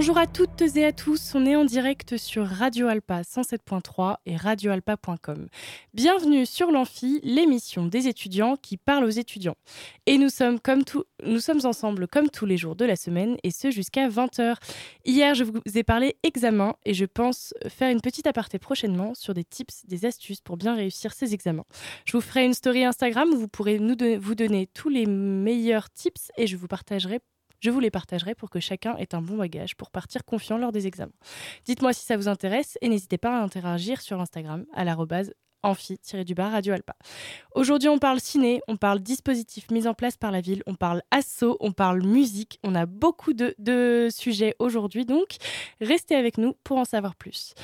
Bonjour à toutes et à tous, on est en direct sur Radio Alpa 107.3 et radioalpa.com. Bienvenue sur l'Amphi, l'émission des étudiants qui parlent aux étudiants. Et nous sommes, comme nous sommes ensemble comme tous les jours de la semaine et ce jusqu'à 20h. Hier, je vous ai parlé examen et je pense faire une petite aparté prochainement sur des tips, des astuces pour bien réussir ces examens. Je vous ferai une story Instagram où vous pourrez nous vous donner tous les meilleurs tips et je vous partagerai je vous les partagerai pour que chacun ait un bon bagage pour partir confiant lors des examens. Dites-moi si ça vous intéresse et n'hésitez pas à interagir sur Instagram à l'arrobase amphi-du-bas Radio Alpa. Aujourd'hui, on parle ciné, on parle dispositifs mis en place par la ville, on parle assaut, on parle musique. On a beaucoup de sujets aujourd'hui, donc restez avec nous pour en savoir plus.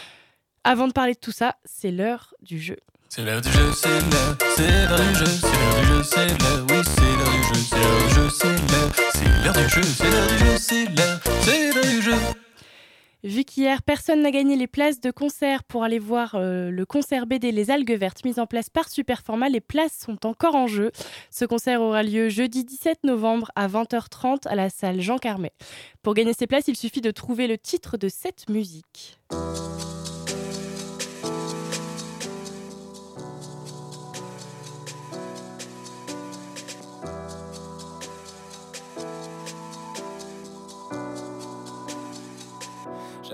Avant de parler de tout ça, c'est l'heure du jeu. C'est l'heure du jeu, c'est l'heure, c'est l'heure du jeu, c'est l'heure du jeu, c'est l'heure, oui, c'est l'heure du jeu, c'est l'heure du jeu, c'est l'heure, c'est l'heure du jeu, c'est l'heure du jeu, c'est l'heure, c'est l'heure du jeu. Vu qu'hier, personne n'a gagné les places de concert pour aller voir euh, le concert BD Les Algues Vertes mis en place par Superformat, les places sont encore en jeu. Ce concert aura lieu jeudi 17 novembre à 20h30 à la salle Jean Carmet. Pour gagner ces places, il suffit de trouver le titre de cette musique.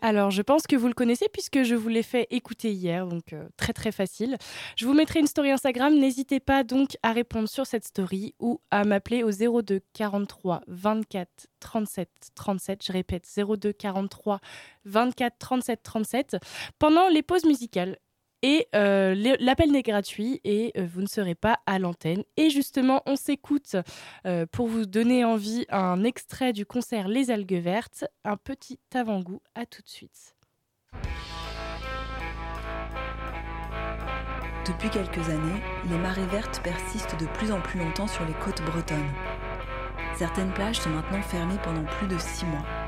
Alors, je pense que vous le connaissez puisque je vous l'ai fait écouter hier, donc euh, très très facile. Je vous mettrai une story Instagram. N'hésitez pas donc à répondre sur cette story ou à m'appeler au 02 43 24 37 37. Je répète 02 43 24 37 37 pendant les pauses musicales. Et euh, l'appel n'est gratuit et euh, vous ne serez pas à l'antenne. Et justement, on s'écoute euh, pour vous donner envie un extrait du concert Les Algues Vertes, un petit avant-goût. À tout de suite. Depuis quelques années, les marées vertes persistent de plus en plus longtemps sur les côtes bretonnes. Certaines plages sont maintenant fermées pendant plus de six mois.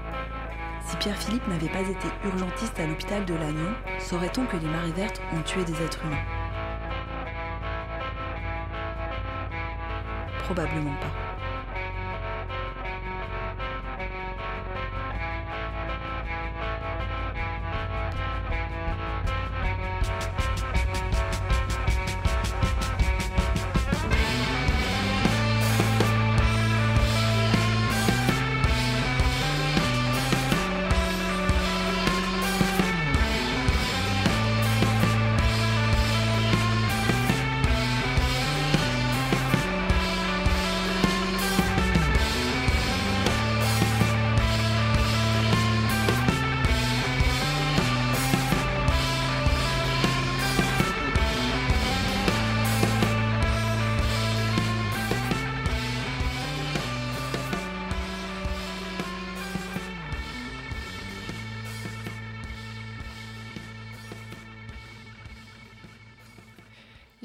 Si Pierre-Philippe n'avait pas été urgentiste à l'hôpital de Lannion, saurait-on que les marées vertes ont tué des êtres humains? Probablement pas.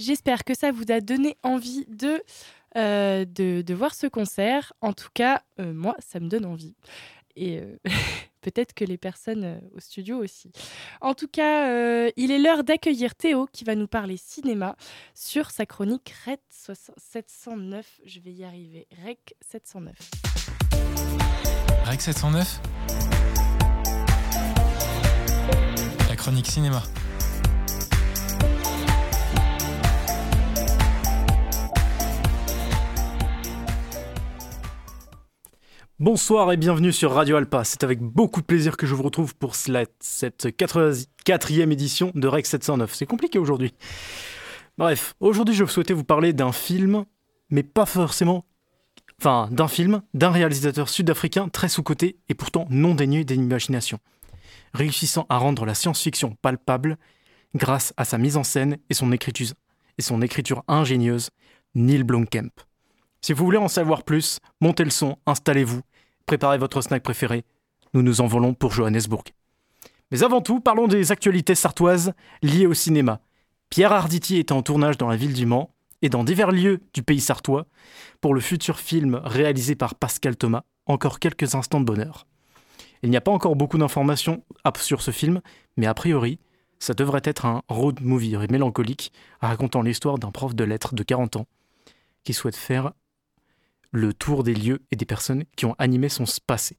J'espère que ça vous a donné envie de, euh, de, voir ce concert. En tout cas, euh, moi, ça me donne envie. Et euh, peut-être que les personnes au studio aussi. En tout cas, il est l'heure d'accueillir Théo qui va nous parler cinéma sur sa chronique REC 709. Je vais y arriver. REC 709. REC 709 La chronique cinéma. Bonsoir et bienvenue sur Radio Alpa. C'est avec beaucoup de plaisir que je vous retrouve pour cette 84e édition de Rex 709. C'est compliqué aujourd'hui. Bref, aujourd'hui je souhaitais vous parler d'un film, mais pas forcément... Enfin, d'un film, d'un réalisateur sud-africain très sous-coté et pourtant non dénué d'imagination. Réussissant à rendre la science-fiction palpable, grâce à sa mise en scène et son écriture, et son écriture ingénieuse, Neil Blomkamp. Si vous voulez en savoir plus, montez le son, installez-vous, préparez votre snack préféré. Nous nous envolons pour Johannesburg. Mais avant tout, parlons des actualités sartoises liées au cinéma. Pierre Arditi est en tournage dans la ville du Mans et dans divers lieux du pays sartois pour le futur film réalisé par Pascal Thomas, encore quelques instants de bonheur. Il n'y a pas encore beaucoup d'informations sur ce film, mais a priori, ça devrait être un road movie mélancolique racontant l'histoire d'un prof de lettres de 40 ans qui souhaite faire le tour des lieux et des personnes qui ont animé son passé.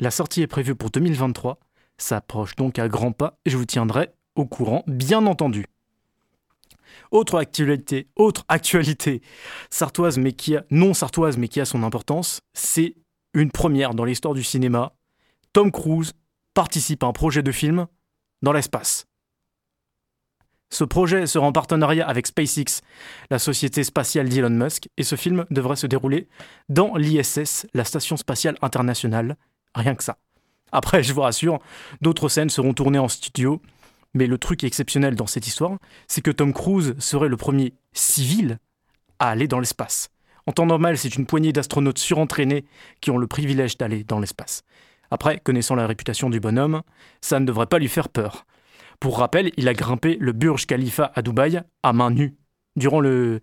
La sortie est prévue pour 2023, ça donc à grands pas et je vous tiendrai au courant, bien entendu. Autre actualité, autre actualité non sartoise mais qui a son importance, c'est une première dans l'histoire du cinéma. Tom Cruise participe à un projet de film dans l'espace. Ce projet sera en partenariat avec SpaceX, la société spatiale d'Elon Musk, et ce film devrait se dérouler dans l'ISS, la Station spatiale internationale. Rien que ça. Après, je vous rassure, d'autres scènes seront tournées en studio, mais le truc exceptionnel dans cette histoire, c'est que Tom Cruise serait le premier civil à aller dans l'espace. En temps normal, c'est une poignée d'astronautes surentraînés qui ont le privilège d'aller dans l'espace. Après, connaissant la réputation du bonhomme, ça ne devrait pas lui faire peur. Pour rappel, il a grimpé le Burj Khalifa à Dubaï à main nue. Durant le,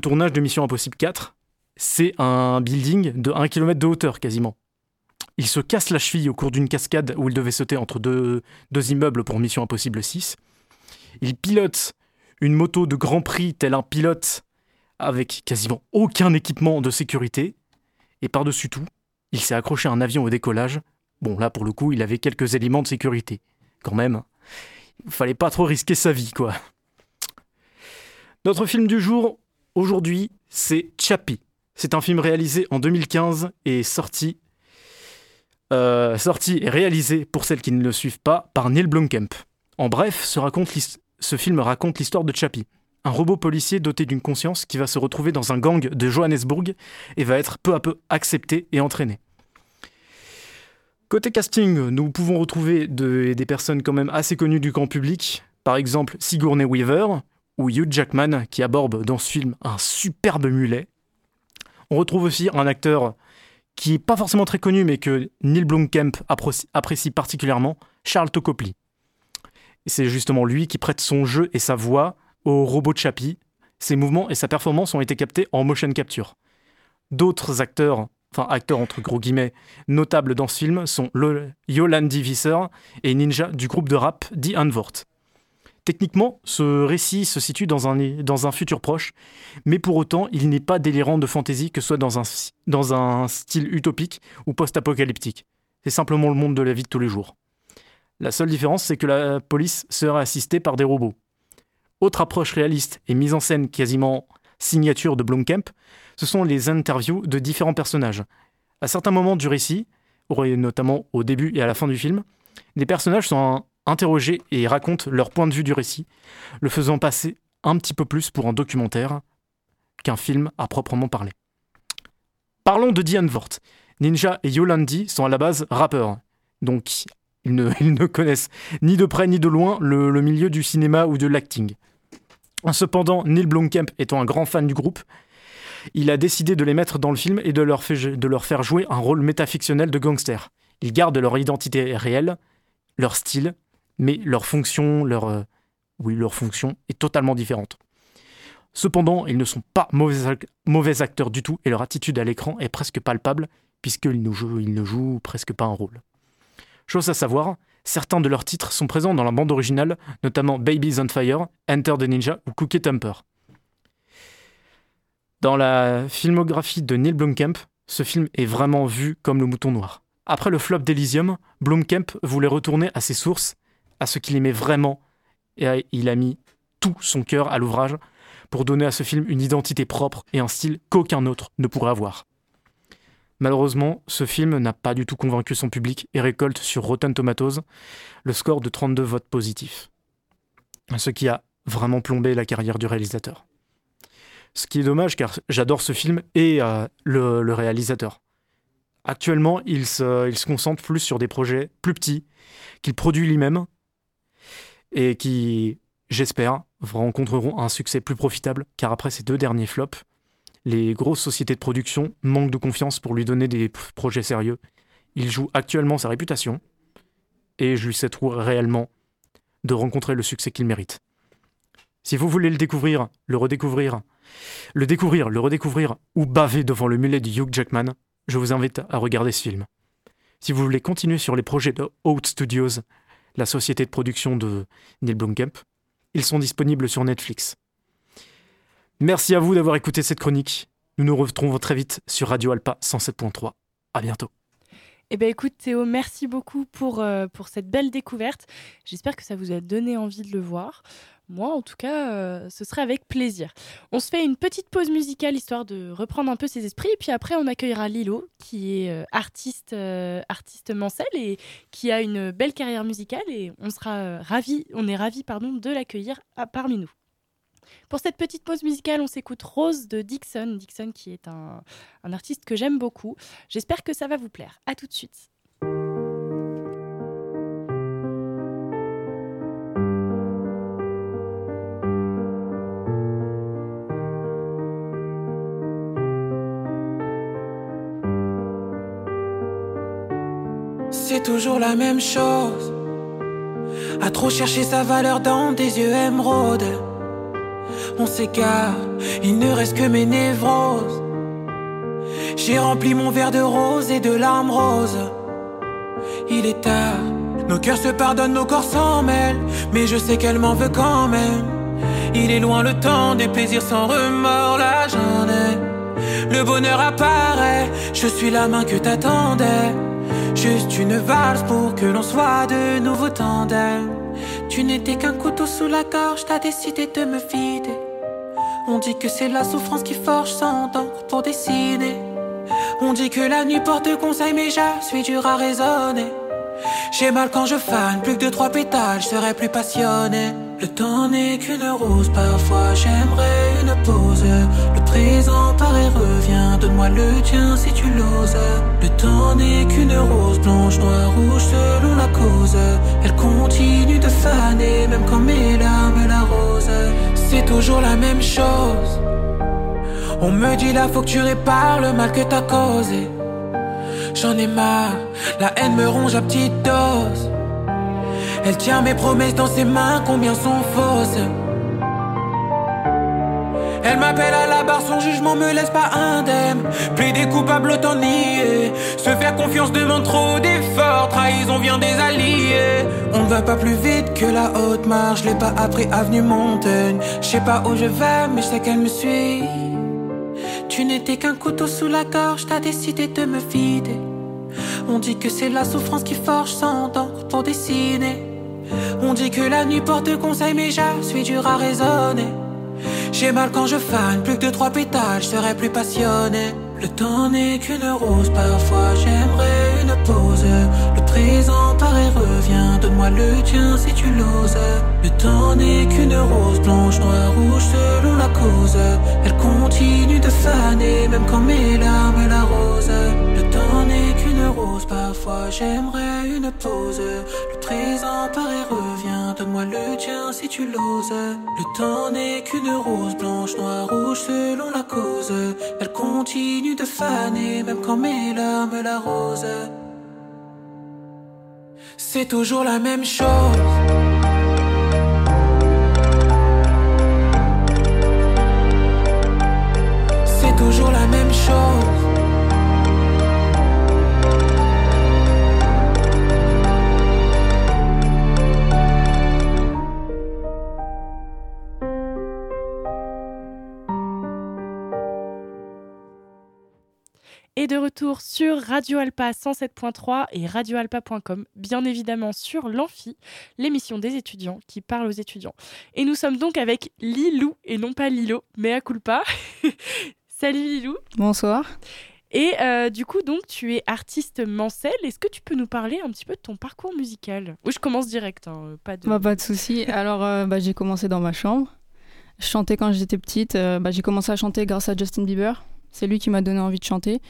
tournage de Mission Impossible 4, c'est un building de 1 km de hauteur quasiment. Il se casse la cheville au cours d'une cascade où il devait sauter entre deux, deux immeubles pour Mission Impossible 6. Il pilote une moto de Grand Prix tel un pilote avec quasiment aucun équipement de sécurité. Et par-dessus tout, il s'est accroché à un avion au décollage. Bon, là, pour le coup, il avait quelques éléments de sécurité. Quand même, il fallait pas trop risquer sa vie, quoi. Notre film du jour, aujourd'hui, c'est Chappie. C'est un film réalisé en 2015 et sorti, euh, sorti et réalisé, pour celles qui ne le suivent pas, par Neil Blomkamp. En bref, ce, ce film raconte l'histoire de Chappie, un robot policier doté d'une conscience qui va se retrouver dans un gang de Johannesburg et va être peu à peu accepté et entraîné. Côté casting, nous pouvons retrouver des personnes quand même assez connues du grand public, par exemple Sigourney Weaver ou Hugh Jackman qui aborde dans ce film un superbe mulet. On retrouve aussi un acteur qui n'est pas forcément très connu mais que Neil Blomkamp apprécie particulièrement, Charles Tocopli. C'est justement lui qui prête son jeu et sa voix au robot Chappie. Ses mouvements et sa performance ont été captés en motion capture. D'autres acteurs, acteurs entre gros guillemets, notables dans ce film sont Yolandi Visser et Ninja du groupe de rap The Unvort. Techniquement, ce récit se situe dans un, futur proche, mais pour autant, il n'est pas délirant de fantaisie que ce soit dans un, dans un style utopique ou post-apocalyptique. C'est simplement le monde de la vie de tous les jours. La seule différence, c'est que la police sera assistée par des robots. Autre approche réaliste et mise en scène quasiment signature de Blomkamp, ce sont les interviews de différents personnages. À certains moments du récit, notamment au début et à la fin du film, les personnages sont interrogés et racontent leur point de vue du récit, le faisant passer un petit peu plus pour un documentaire qu'un film à proprement parler. Parlons de Diane Vort. Ninja et Yolandi sont à la base rappeurs, donc ils ne, connaissent ni de près ni de loin le milieu du cinéma ou de l'acting. Cependant, Neil Blomkamp étant un grand fan du groupe, il a décidé de les mettre dans le film et de leur, faire jouer un rôle métafictionnel de gangster. Ils gardent leur identité réelle, leur style, mais leur fonction, leur, euh, fonction est totalement différente. Cependant, ils ne sont pas mauvais, acteurs du tout et leur attitude à l'écran est presque palpable puisqu'ils ne, jouent, ne jouent presque pas un rôle. Chose à savoir, Certains de leurs titres sont présents dans la bande originale, notamment Babies on Fire, Enter the Ninja ou Cookie Temper. Dans la filmographie de Neil Blomkamp, ce film est vraiment vu comme le mouton noir. Après le flop d'Elysium, Blomkamp voulait retourner à ses sources, à ce qu'il aimait vraiment, et il a mis tout son cœur à l'ouvrage pour donner à ce film une identité propre et un style qu'aucun autre ne pourrait avoir. Malheureusement, ce film n'a pas du tout convaincu son public et récolte sur Rotten Tomatoes le score de 32 votes positifs. Ce qui a vraiment plombé la carrière du réalisateur. Ce qui est dommage car j'adore ce film et euh, le, réalisateur. Actuellement, il se, concentre plus sur des projets plus petits qu'il produit lui-même. et qui, j'espère, rencontreront un succès plus profitable, car après ces deux derniers flops, les grosses sociétés de production manquent de confiance pour lui donner des projets sérieux. Il joue actuellement sa réputation, et je lui souhaite réellement de rencontrer le succès qu'il mérite. Si vous voulez le découvrir, le redécouvrir, le découvrir, le redécouvrir ou baver devant le mulet de Hugh Jackman, je vous invite à regarder ce film. Si vous voulez continuer sur les projets de Out Studios, la société de production de Neil Blomkamp, ils sont disponibles sur Netflix. Merci à vous d'avoir écouté cette chronique. Nous nous retrouvons très vite sur Radio Alpa 107.3. À bientôt. Eh bien écoute Théo, merci beaucoup pour, euh, pour cette belle découverte. J'espère que ça vous a donné envie de le voir. Moi, en tout cas, euh, ce serait avec plaisir. On se fait une petite pause musicale histoire de reprendre un peu ses esprits. Et puis après, on accueillera Lilo, qui est euh, artiste, euh, artiste et qui a une belle carrière musicale. Et on sera euh, ravis, on est ravis pardon, de l'accueillir à- parmi nous. Pour cette petite pause musicale, on s'écoute Rose de Dixon. Dixon qui est un, un artiste que j'aime beaucoup. J'espère que ça va vous plaire. À tout de suite. C'est toujours la même chose. À trop chercher sa valeur dans des yeux émeraudes. On s'égare, il ne reste que mes névroses. J'ai rempli mon verre de rose et de larmes roses. Il est tard, nos cœurs se pardonnent, nos corps s'en mêlent. Mais je sais qu'elle m'en veut quand même. Il est loin le temps des plaisirs sans remords, j'en ai. Le bonheur apparaît, je suis la main que t'attendais. Juste une valse pour que l'on soit de nouveau tandem. Tu n'étais qu'un couteau sous la gorge, t'as décidé de me vider. On dit que c'est la souffrance qui forge sans d'encre pour dessiner. On dit que la nuit porte conseil, mais je suis dur à raisonner. J'ai mal quand je fane, plus que trois pétales, je serais plus passionné. Le temps n'est qu'une rose, parfois j'aimerais une pause. Le présent paraît revient, donne-moi le tien si tu l'oses. Le temps n'est qu'une rose, blanche, noire, rouge, selon la cause. Elle continue de faner, même quand mes larmes l'arrosent. C'est toujours la même chose. On me dit là, faut que tu répares le mal que t'as causé. J'en ai marre, la haine me ronge à petite dose. Elle tient mes promesses dans ses mains, combien sont fausses. Elle m'appelle à la barre, son jugement me laisse pas indemne. Plaider coupable, autant nier. Se faire confiance demande trop d'efforts. Trahison vient des alliés. On ne va pas plus vite que la haute marche. Je l'ai pas appris avenue Montaigne. Je sais pas où je vais, mais je sais qu'elle me suit. Tu n'étais qu'un couteau sous la gorge, t'as décidé de me vider. On dit que c'est la souffrance qui forge sans d'encre pour dessiner. On dit que la nuit porte conseil, mais je suis dur à raisonner. J'ai mal quand je fane, plus que deux, trois pétales, je serais plus passionné. Le temps n'est qu'une rose, parfois j'aimerais une pause. Le présent paraît revient, donne-moi le tien si tu l'oses. Le temps n'est qu'une rose, blanche, noire, rouge, selon la cause. Elle continue de faner, même quand mes larmes l'arrosent. Rose, parfois j'aimerais une pause. Le présent paraît revient, donne-moi le tien si tu l'oses. Le temps n'est qu'une rose, blanche, noire, rouge, selon la cause. Elle continue de faner, même quand mes larmes l'arrosent. C'est toujours la même chose. C'est toujours la même chose. Et de retour sur Radio Alpa 107.3 et radioalpa.com, bien évidemment sur l'Amphi, l'émission des étudiants qui parle aux étudiants. Et nous sommes donc avec Lilou, et non pas Lilo, mais à culpa. Salut Lilou. Bonsoir. Et euh, du coup, donc, tu es artiste Mancel. Est-ce que tu peux nous parler un petit peu de ton parcours musical? Oui, je commence direct, hein, pas de... Bah, pas de souci. Alors, euh, bah, j'ai commencé dans ma chambre. Je chantais quand j'étais petite. Euh, bah, j'ai commencé à chanter grâce à Justin Bieber. C'est lui qui m'a donné envie de chanter.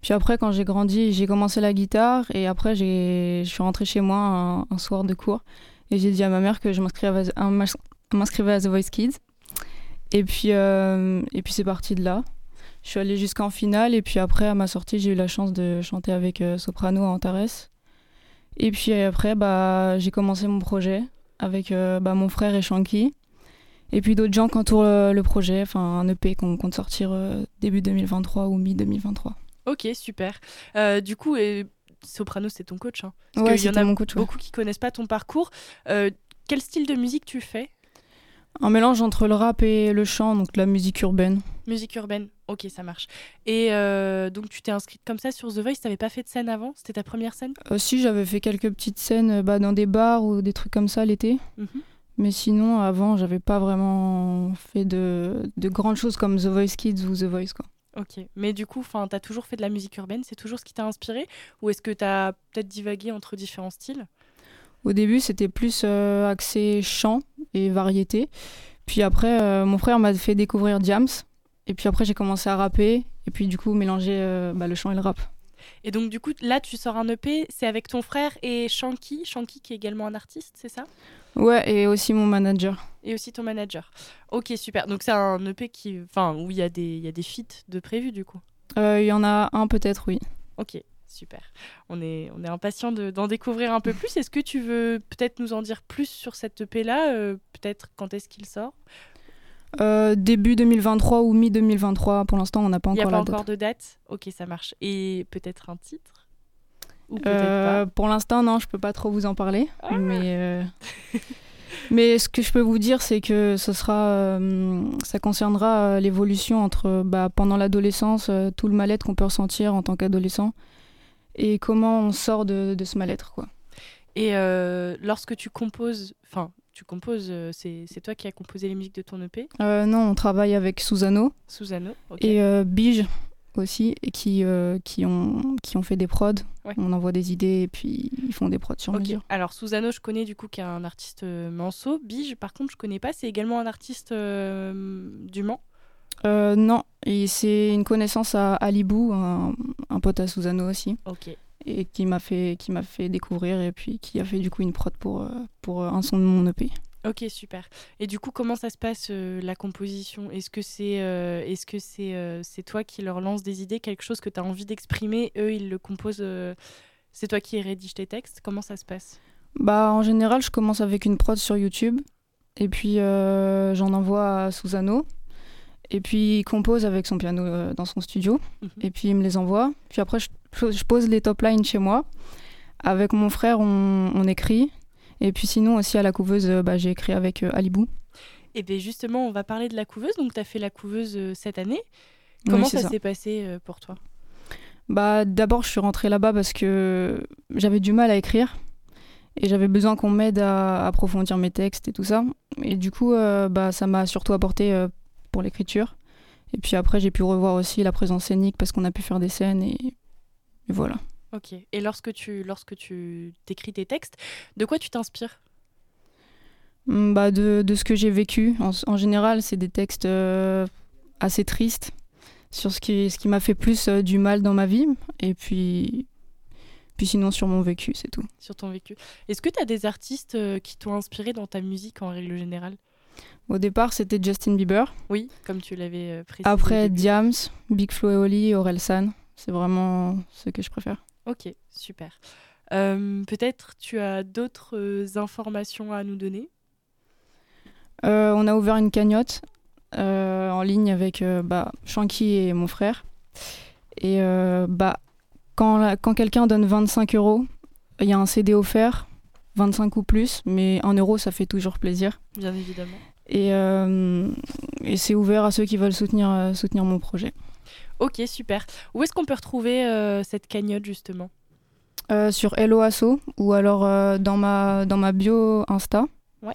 Puis après, quand j'ai grandi, j'ai commencé la guitare. Et après, je suis rentrée chez moi un, soir de cours. Et j'ai dit à ma mère que je m'inscrivais à, The Voice Kids. Et puis, euh, puis c'est parti de là. Je suis allée jusqu'en finale et puis après, à ma sortie, j'ai eu la chance de chanter avec euh, Soprano à Antares. Et puis après, bah, j'ai commencé mon projet avec euh, bah, mon frère et Shanky. Et puis d'autres gens qui entourent le, le projet, enfin un EP qu'on compte sortir début 2023 ou mi-2023. Ok, super. du coup, et Soprano, c'est ton coach. Hein, parce ouais, y en a mon coach, beaucoup qui connaissent pas ton parcours. quel style de musique tu fais? Un mélange entre le rap et le chant, donc la musique urbaine. Musique urbaine, ok, ça marche. Et euh, donc tu t'es inscrite comme ça sur The Voice, t'avais pas fait de scène avant? C'était ta première scène? Euh, Si, j'avais fait quelques petites scènes euh, bah, dans des bars ou des trucs comme ça l'été. Mhm. Mais sinon, avant, j'avais pas vraiment fait de, de, grandes choses comme The Voice Kids ou The Voice. Quoi. Ok, mais du coup, tu as toujours fait de la musique urbaine, c'est toujours ce qui t'a inspiré? Ou est-ce que tu as peut-être divagué entre différents styles? Au début, c'était plus euh, axé chant et variété. Puis après, euh, mon frère m'a fait découvrir Diams. Et puis après, j'ai commencé à rapper. Et puis du coup, mélanger euh, bah, le chant et le rap. Et donc, du coup, là, tu sors un EP, c'est avec ton frère et Shanky. Shanky qui est également un artiste, c'est ça? Ouais, et aussi mon manager. Et aussi ton manager. Ok, super. Donc, c'est un EP qui... enfin, où il y, a des... y a des feats de prévu, du coup? Il y en a un, peut-être, oui. Ok, super. On est, on est impatient d'en découvrir un peu plus. Est-ce que tu veux peut-être nous en dire plus sur cette EP-là euh, Peut-être quand est-ce qu'il sort? Euh, Début 2023 ou mi-2023. Pour l'instant, on n'a pas encore Il n'y a pas encore de date? Ok, ça marche. Et peut-être un titre? Ou euh, Pour l'instant, non, je peux pas trop vous en parler. Ah. mais... Mais ce que je peux vous dire, c'est que ce sera, ça concernera l'évolution entre bah, pendant l'adolescence, tout le mal-être qu'on peut ressentir en tant qu'adolescent, et comment on sort de, ce mal-être. quoi. Et euh, lorsque tu composes, enfin, tu composes, euh, c'est, toi qui as composé les musiques de ton EP euh, Non, on travaille avec Susano. Susano, ok. Et Bige aussi, et qui, qui, ont, qui ont fait des prods. On envoie des idées et puis ils font des prods sur mesure. Alors Susano, je connais du coup qui est un artiste manceau. Bige, par contre, je connais pas. C'est également un artiste du Mans? Euh, non, et c'est une connaissance à Alibou, un, un pote à Susano aussi. Ok. Et qui m'a fait, qui m'a fait découvrir et puis qui a fait du coup une prod pour, euh, pour un son de mon EP. Ok, super. Et du coup, comment ça se passe euh, la composition? Est-ce que c'est est-ce que c'est c'est toi qui leur lance des idées, quelque chose que tu as envie d'exprimer? Eux, ils le composent. c'est toi qui rédiges tes textes? Comment ça se passe? Bah, en général, je commence avec une prod sur YouTube et puis j'en envoie à Susano et puis il compose avec son piano euh, dans son studio. Mhm. Et puis il me les envoie. Puis après, je, pose les top lines chez moi. Avec mon frère, on, écrit. Et puis sinon, aussi à la couveuse, euh, bah, j'ai écrit avec euh, Alibou. Et bien justement, on va parler de la couveuse. Donc tu as fait la couveuse cette année. Comment ça, s'est passé pour toi? Bah, D'abord, je suis rentrée là-bas parce que j'avais du mal à écrire. Et j'avais besoin qu'on m'aide à approfondir mes textes et tout ça. Et du coup, bah, ça m'a surtout apporté pour l'écriture. Et puis après, j'ai pu revoir aussi la présence scénique parce qu'on a pu faire des scènes et, voilà. Ok. Et lorsque tu lorsque tu t'écris tes textes, de quoi tu t'inspires? Hmm, bah de, de, ce que j'ai vécu. En, général, c'est des textes euh, assez tristes sur ce qui, ce qui m'a fait plus euh, du mal dans ma vie. Et puis, puis sinon sur mon vécu, c'est tout. Sur ton vécu. Est-ce que tu as des artistes euh, qui t'ont inspiré dans ta musique en règle générale? Au départ, c'était Justin Bieber. Oui, comme tu l'avais euh, précisé. Après, Diams, Big Flo et Oli, Aurel San. C'est vraiment ce que je préfère. Ok, super. Euh, peut-être tu as d'autres euh, informations à nous donner? On a ouvert une cagnotte en ligne avec bah, Shanky et mon frère. Et bah, quand, quand quelqu'un donne 25 euros, il y a un CD offert, 25 ou plus, mais 1 euro, ça fait toujours plaisir. Bien évidemment. Euh, et, c'est ouvert à ceux qui veulent soutenir, euh, soutenir mon projet. Ok, super. Où est-ce qu'on peut retrouver euh, cette cagnotte justement? Sur Hello Asso ou alors dans, ma, dans ma bio Insta. Ouais.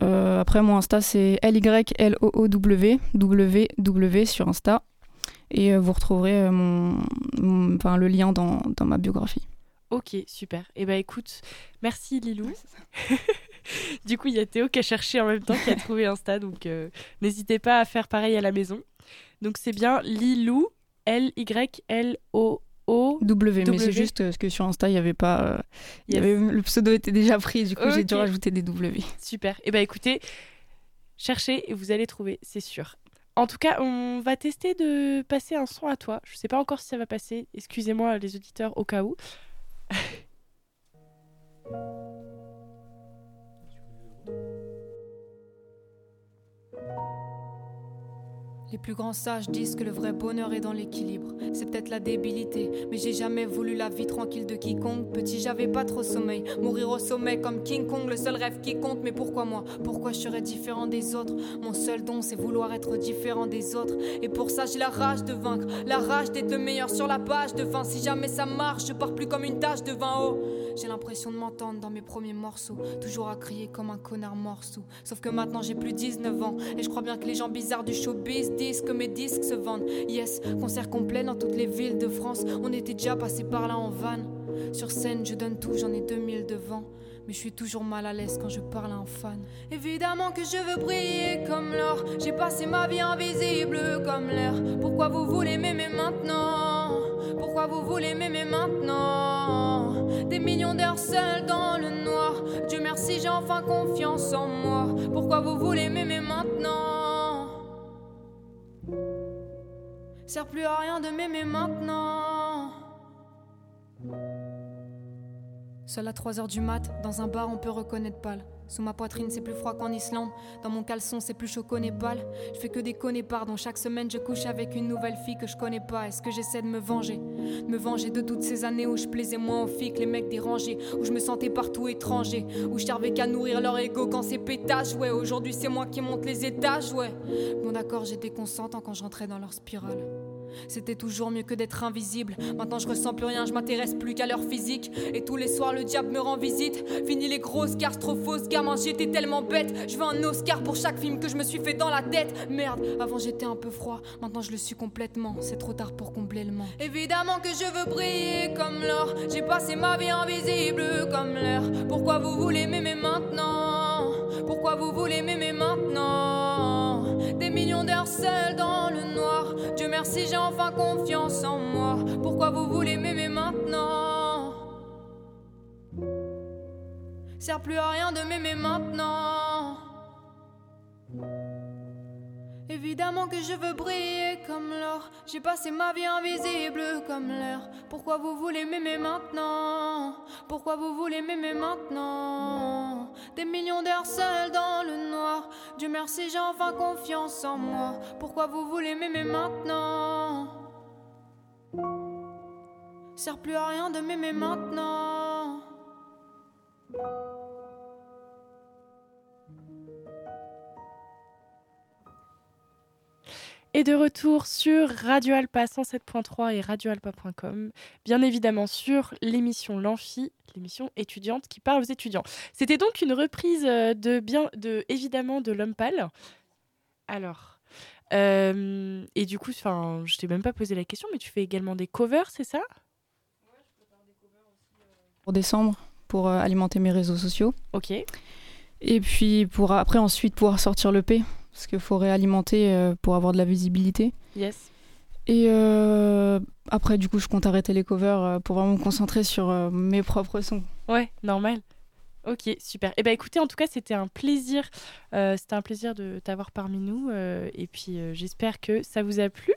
après, mon Insta, c'est L-Y-L-O-O-W, W, sur Insta. Et vous retrouverez mon, le lien dans, dans ma biographie. Ok, super. Et eh ben écoute, merci Lilou. du coup, il y a Théo qui a cherché en même temps, qui a trouvé Insta, donc euh, n'hésitez pas à faire pareil à la maison. Donc c'est bien Lilou, L-Y-L-O-O-W. O. W, mais c'est juste euh, que sur Insta, il y avait pas. euh, y avait, le pseudo était déjà pris, du coup, j'ai dû rajouter des W. Super. Eh ben écoutez, cherchez et vous allez trouver, c'est sûr. En tout cas, on va tester de passer un son à toi. Je sais pas encore si ça va passer. Excusez-moi les auditeurs au cas où. あっ。Les plus grands sages disent que le vrai bonheur est dans l'équilibre. C'est peut-être la débilité, mais j'ai jamais voulu la vie tranquille de quiconque. Petit, j'avais pas trop sommeil. Mourir au sommet comme King Kong, le seul rêve qui compte. Mais pourquoi moi? Pourquoi je serais différent des autres? Mon seul don, c'est vouloir être différent des autres. Et pour ça, j'ai la rage de vaincre, la rage d'être le meilleur sur la page de fin. Si jamais ça marche, je pars plus comme une tache de vin haut. J'ai l'impression de m'entendre dans mes premiers morceaux, toujours à crier comme un connard morceau. Sauf que maintenant j'ai plus 19 ans, et je crois bien que les gens bizarres du showbiz que mes disques se vendent. Yes, concert complet dans toutes les villes de France, on était déjà passé par là en van. Sur scène, je donne tout, j'en ai 2000 devant. Mais je suis toujours mal à l'aise quand je parle à un fan. Évidemment que je veux briller comme l'or. J'ai passé ma vie invisible comme l'air. Pourquoi vous voulez m'aimer maintenant? Pourquoi vous voulez m'aimer maintenant? Des millions d'heures seules dans le noir. Dieu merci, j'ai enfin confiance en moi. Pourquoi vous voulez m'aimer maintenant? Sert plus à rien de m'aimer maintenant. Seul à 3 heures du mat, dans un bar, on peut reconnaître pâle. Sous ma poitrine, c'est plus froid qu'en Islande. Dans mon caleçon, c'est plus chaud qu'au Népal. Je fais que des connais pardon. Chaque semaine, je couche avec une nouvelle fille que je connais pas. Est-ce que j'essaie de me venger? De Me venger de toutes ces années où je plaisais moins aux filles que les mecs dérangés. Où je me sentais partout étranger. Où je servais qu'à nourrir leur ego quand c'est pétage. Ouais, aujourd'hui, c'est moi qui monte les étages. Ouais. Bon, d'accord, j'étais consentant quand je rentrais dans leur spirale. C'était toujours mieux que d'être invisible. Maintenant je ressens plus rien, je m'intéresse plus qu'à leur physique. Et tous les soirs le diable me rend visite. Fini les grosses cars, trop fausses gamins, j'étais tellement bête. Je veux un Oscar pour chaque film que je me suis fait dans la tête. Merde, avant j'étais un peu froid, maintenant je le suis complètement. C'est trop tard pour combler le manque. Évidemment que je veux briller comme l'or. J'ai passé ma vie invisible comme l'air. Pourquoi vous voulez m'aimer maintenant? Pourquoi vous voulez m'aimer maintenant? Seules dans le noir. Dieu merci, j'ai enfin confiance en moi. Pourquoi vous voulez m'aimer maintenant? Sert plus à rien de m'aimer maintenant. Évidemment que je veux briller comme l'or. J'ai passé ma vie invisible comme l'air. Pourquoi vous voulez m'aimer maintenant? Pourquoi vous voulez m'aimer maintenant? Des millions d'heures seules dans le noir. Dieu merci, j'ai enfin confiance en moi. Pourquoi vous voulez m'aimer maintenant? Sert plus à rien de m'aimer maintenant. Et de retour sur Radio Alpa 107.3 et radioalpa.com, bien évidemment sur l'émission L'Amphi, l'émission étudiante qui parle aux étudiants. C'était donc une reprise euh, de bien, de évidemment de L'Homme Pâle. Alors, euh, et du coup, enfin, je t'ai même pas posé la question, mais tu fais également des covers, c'est ça? Pour décembre, pour euh, alimenter mes réseaux sociaux. Ok. Et puis pour après ensuite pouvoir sortir le P, parce qu'il faut réalimenter euh, pour avoir de la visibilité. Yes. Et euh, après, du coup, je compte arrêter les covers euh, pour vraiment me concentrer sur mes propres sons. Ouais, normal. Ok, super. Eh ben écoutez, en tout cas, c'était un plaisir. euh, c'était un plaisir de t'avoir parmi nous. euh, et puis, euh, j'espère que ça vous a plu.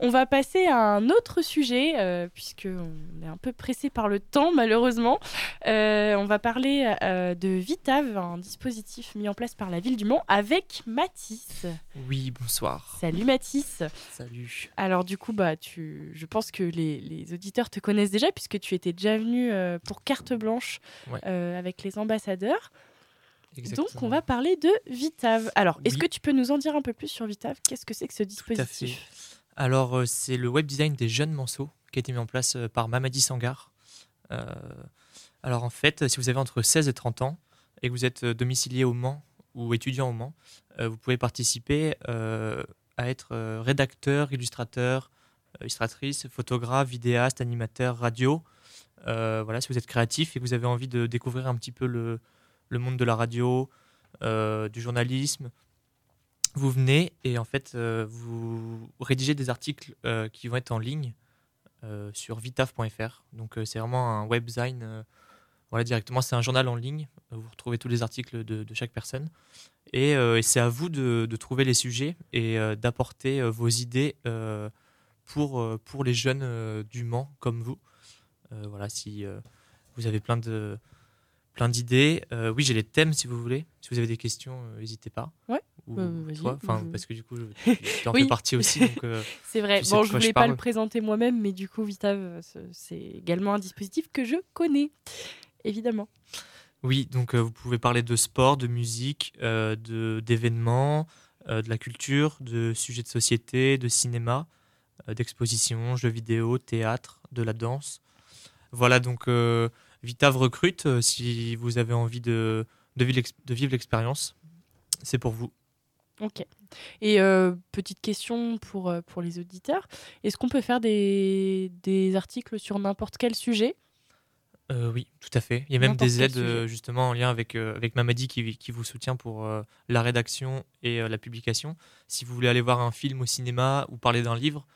On va passer à un autre sujet, puisque on est un peu pressé par le temps, malheureusement. On va parler de Vitav, un dispositif mis en place par la ville du Mans, avec Mathis. Oui, bonsoir. Salut Mathis. Salut. Alors du coup, bah, tu... je pense que les, les auditeurs te connaissent déjà puisque tu étais déjà venu pour carte blanche Ouais. avec les Exactement. Donc on va parler de Vitav. Alors, est-ce Oui. que tu peux nous en dire un peu plus sur Vitav? Qu'est-ce que c'est que ce Tout à fait. dispositif? Alors, euh, c'est le web design des jeunes manceaux qui a été mis en place euh, par Mamadi Sangar. Euh, alors, en fait, si vous avez entre 16 et 30 ans et que vous êtes domicilié au Mans ou étudiant au Mans, euh, vous pouvez participer euh, à être rédacteur, illustrateur, illustratrice, photographe, vidéaste, animateur, radio. Euh, voilà, si vous êtes créatif et que vous avez envie de découvrir un petit peu le, monde de la radio, euh, du journalisme, vous venez et en fait euh, vous rédigez des articles qui vont être en ligne sur vitaf.fr. Donc, c'est vraiment un webzine. voilà, directement, c'est un journal en ligne. Vous retrouvez tous les articles de, chaque personne. Et, c'est à vous de, trouver les sujets et d'apporter vos idées pour, pour les jeunes du Mans comme vous. Euh, voilà, si euh, vous avez plein de plein d'idées. Euh, oui, j'ai les thèmes si vous voulez. Si vous avez des questions, euh, n'hésitez pas. Ouais, Ou euh, vas-y, toi, enfin je- parce que du coup, je- tu en Oui. fais partie aussi. C'est vrai. tu sais Bon, je voulais pas parle. le présenter moi-même, mais du coup, Vitav, ce- c'est également un dispositif que je connais, évidemment. Oui, donc vous pouvez parler de sport, de musique, de d'événements, de la culture, de sujets de société, de cinéma, d'exposition, jeux vidéo, théâtre, de la danse. Voilà, donc euh, Vitav recrute euh, si vous avez envie de, de vivre l'expérience. C'est pour vous. Ok. Et euh, petite question pour, pour les auditeurs. Est-ce qu'on peut faire des, des articles sur n'importe quel sujet? Euh, oui, tout à fait. Il y a même des aides sujet. justement en lien avec, euh, avec Mamadi qui, qui vous soutient pour la rédaction et la publication. Si vous voulez aller voir un film au cinéma ou parler d'un livre,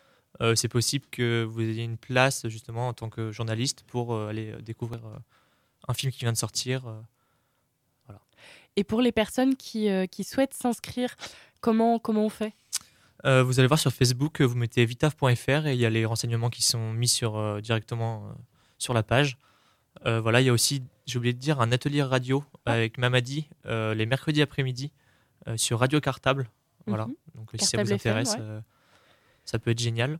euh, c'est possible que vous ayez une place justement en tant que journaliste pour euh, aller euh, découvrir euh, un film qui vient de sortir. Et pour les personnes qui, qui souhaitent s'inscrire, comment, comment on fait? Vous allez voir sur Facebook, vous mettez vitaf.fr et il y a les renseignements qui sont mis sur, directement sur la page. Voilà, il y a aussi, j'ai oublié de dire, un atelier radio avec Mamadi les mercredis après-midi sur Radio Cartable. Voilà, Mhm. donc si ça vous FM, intéresse, ouais. Ça peut être génial.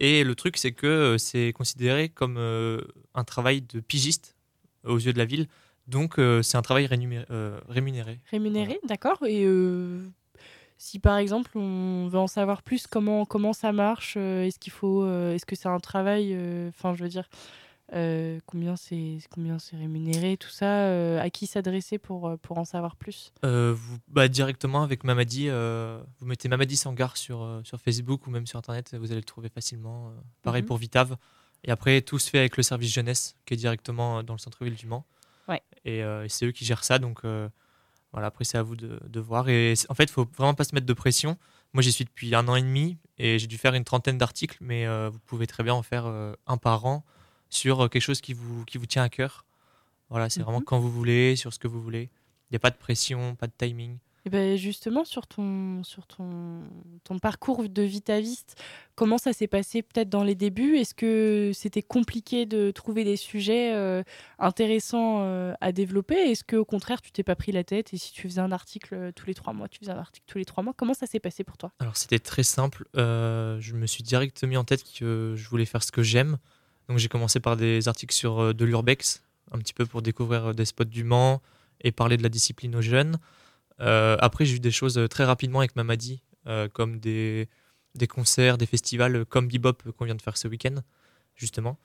Et le truc, c'est que euh, c'est considéré comme euh, un travail de pigiste aux yeux de la ville. Donc, euh, c'est un travail rémunéré. rémunéré. D'accord. Et si par exemple on veut en savoir plus, comment, comment ça marche euh, Est-ce qu'il faut, euh, est-ce que c'est un travail euh, Enfin, je veux dire, euh, combien c'est, combien c'est rémunéré, tout ça euh, À qui s'adresser pour, euh, pour en savoir plus? Euh, vous, bah, directement avec Mamadi, vous mettez Mamadi Sangar sur, sur Facebook ou même sur Internet, vous allez le trouver facilement. pareil Mhm. pour Vitav. Et après, tout se fait avec le service jeunesse qui est directement dans le centre-ville du Mans. Ouais. Et, et c'est eux qui gèrent ça. Donc voilà, après, c'est à vous de, de voir. Et en fait, il faut vraiment pas se mettre de pression. Moi, j'y suis depuis un an et demi et j'ai dû faire une trentaine d'articles, mais vous pouvez très bien en faire un par an sur euh, quelque chose qui vous, qui vous tient à cœur. Voilà, c'est vraiment Mhm. quand vous voulez, sur ce que vous voulez. Il n'y a pas de pression, pas de timing. Et ben justement sur ton sur ton, ton parcours de vitaviste, comment ça s'est passé peut-être dans les débuts? Est-ce que c'était compliqué de trouver des sujets euh, intéressants euh, à développer? Est-ce que au contraire tu t'es pas pris la tête et si tu faisais un article tous les trois mois, tu faisais un article tous les trois mois Comment ça s'est passé pour toi? Alors c'était très simple. Euh, je me suis direct mis en tête que je voulais faire ce que j'aime. Donc j'ai commencé par des articles sur euh, de l'urbex, un petit peu pour découvrir euh, des spots du Mans et parler de la discipline aux jeunes. Euh, après j'ai eu des choses très rapidement avec Mamadi, comme des, des concerts, des festivals comme Bebop qu'on vient de faire ce week-end, justement.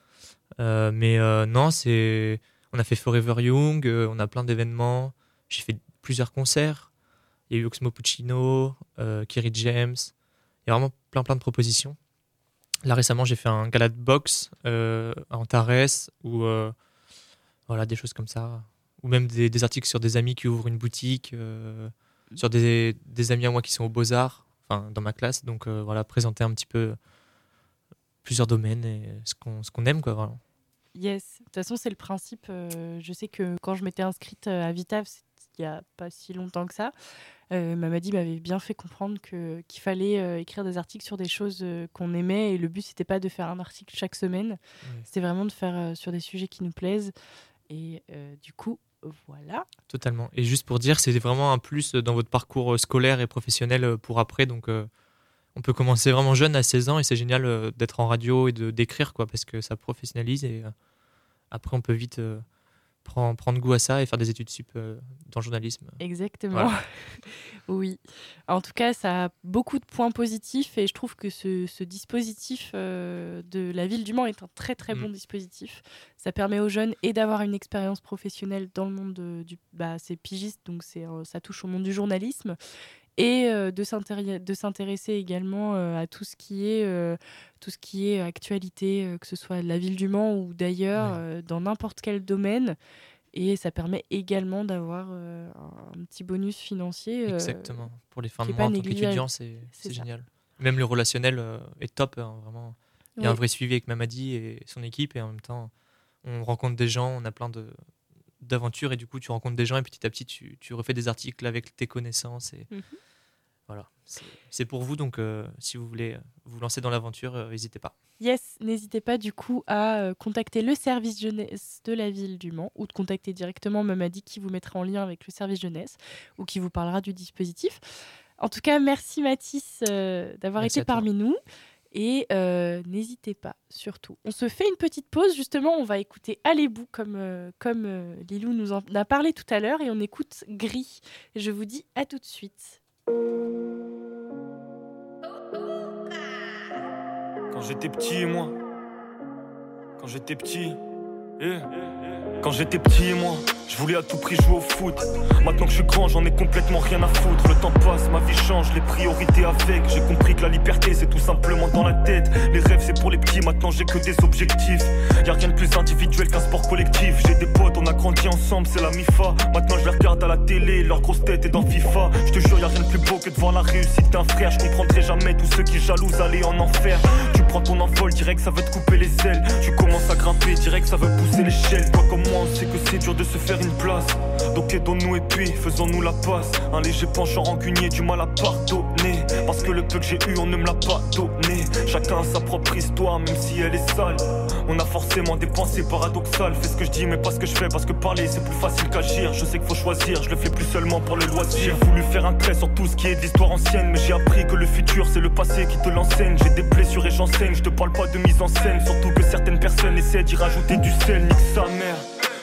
Mais non, c'est on a fait Forever Young, on a plein d'événements. J'ai fait plusieurs concerts. Il y a eu Oxmo Puccino, Kerry James. Il y a vraiment plein plein de propositions. Là récemment, j'ai fait un gala de boxe euh, à Antares ou euh, voilà des choses comme ça, ou même des, articles sur des amis qui ouvrent une boutique, euh, sur des, amis à moi qui sont aux beaux arts, enfin dans ma classe. Donc voilà, présenter un petit peu plusieurs domaines et ce qu'on ce qu'on aime quoi. Yes, de toute façon c'est le principe. je sais que quand je m'étais inscrite à Vitav, il y a pas si longtemps que ça, euh, Mamadi m'avait bien fait comprendre que qu'il fallait euh, écrire des articles sur des choses euh, qu'on aimait et le but c'était pas de faire un article chaque semaine, c'était vraiment de faire euh, sur des sujets qui nous plaisent et du coup voilà. Totalement. Et juste pour dire, c'est vraiment un plus dans votre parcours scolaire et professionnel pour après. Donc, euh, on peut commencer vraiment jeune à 16 ans et c'est génial euh, d'être en radio et de d'écrire quoi, parce que ça professionnalise et euh, après on peut vite prendre, prendre goût à ça et faire des études sup euh, dans le journalisme. Exactement. Voilà. oui. En tout cas, ça a beaucoup de points positifs et je trouve que ce, ce dispositif euh, de la ville du Mans est un très très Mm. bon dispositif. Ça permet aux jeunes et d'avoir une expérience professionnelle dans le monde de- du. Bah, c'est pigiste, donc c'est euh, ça touche au monde du journalisme et euh, de s'intéresser également euh, à tout ce qui est euh, tout ce qui est actualité, que ce soit de la ville du Mans ou d'ailleurs Ouais. dans n'importe quel domaine. Et ça permet également d'avoir un petit bonus financier. Exactement. Pour les fins de mois en tant qu'étudiant, c'est génial. Même le relationnel est top, hein, vraiment. Il y a un vrai suivi avec Mamadi et son équipe, et en même temps, on rencontre des gens, on a plein de d'aventures, et du coup, tu rencontres des gens, et petit à petit, tu, tu refais des articles avec tes connaissances. Et Mhm. voilà, c'est pour vous, donc euh, si vous voulez euh, vous lancer dans l'aventure, euh, n'hésitez pas. Yes, n'hésitez pas du coup à contacter le service jeunesse de la ville du Mans ou de contacter directement Mamadi qui vous mettra en lien avec le service jeunesse ou qui vous parlera du dispositif. En tout cas, merci Mathis euh, d'avoir été parmi nous et euh, n'hésitez pas surtout. On se fait une petite pause justement, on va écouter Allez-Bou comme, euh, comme euh, Lilou nous en a parlé tout à l'heure et on écoute Gris. Je vous dis à tout de suite. Quand j'étais petit, moi. Quand j'étais petit. Eh. Quand j'étais petit, moi, je voulais à tout prix jouer au foot. Maintenant que je suis grand, j'en ai complètement rien à foutre. Le temps passe, ma vie change, les priorités avec. J'ai compris que la liberté, c'est tout simplement dans la tête. Les rêves, c'est pour les petits, maintenant j'ai que des objectifs. Y a rien de plus individuel qu'un sport collectif. J'ai des potes, on a grandi ensemble, c'est la MIFA. Maintenant je les regarde à la télé, leur grosse tête est dans FIFA. Je te jure, y a rien de plus beau que de voir la réussite d'un frère. Je comprendrai jamais tous ceux qui jalousent aller en enfer. Prends ton envol, direct ça veut te couper les ailes. Tu commences à grimper, direct ça veut pousser l'échelle. Toi comme moi, on sait que c'est dur de se faire une place. Donc aidons-nous et puis faisons-nous la passe. Un léger penchant rancunier, du mal à pardonner. Parce que le peu que j'ai eu, on ne me l'a pas donné. Chacun a sa propre histoire, même si elle est sale. On a forcément des pensées paradoxales. Fais ce que je dis, mais pas ce que je fais. Parce que parler, c'est plus facile qu'agir. Je sais qu'il faut choisir, je le fais plus seulement pour le loisir. J'ai voulu faire un trait sur tout ce qui est de l'histoire ancienne. Mais j'ai appris que le futur, c'est le passé qui te l'enseigne. J'ai des blessures et Je te parle pas de mise en scène. Surtout que certaines personnes essaient d'y rajouter du sel. Nique sa mère.